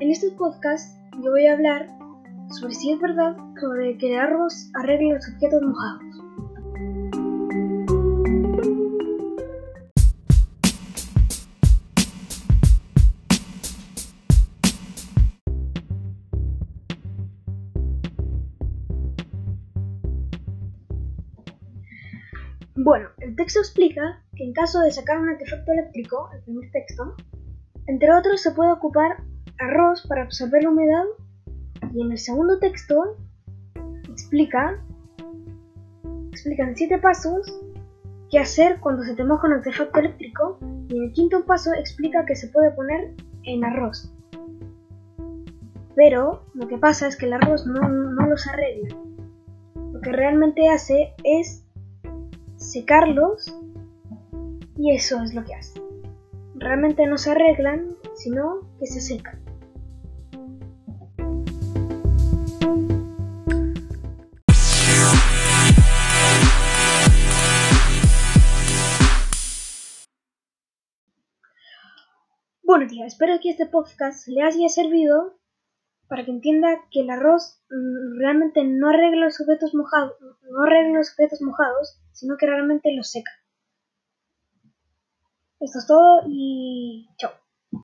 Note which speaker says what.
Speaker 1: este podcast yo voy a hablar sobre si es verdad sobre que el arroz arregla los objetos mojados. Bueno, el texto explica que en caso de sacar un artefacto eléctrico, el primer texto, entre otros se puede ocupar arroz para absorber la humedad y en el segundo texto explica explican siete pasos qué hacer cuando se te moja un artefacto eléctrico y en el quinto paso explica que se puede poner en arroz. Pero lo que pasa es que el arroz no, no los arregla. Lo que realmente hace es secarlos y eso es lo que hace. Realmente no se arreglan, sino que se secan. Bueno tía, espero que este podcast le haya servido para que entienda que el arroz mm, realmente no arregla los objetos mojados, no arregla los objetos mojados, sino que realmente los seca. Esto es todo y chao.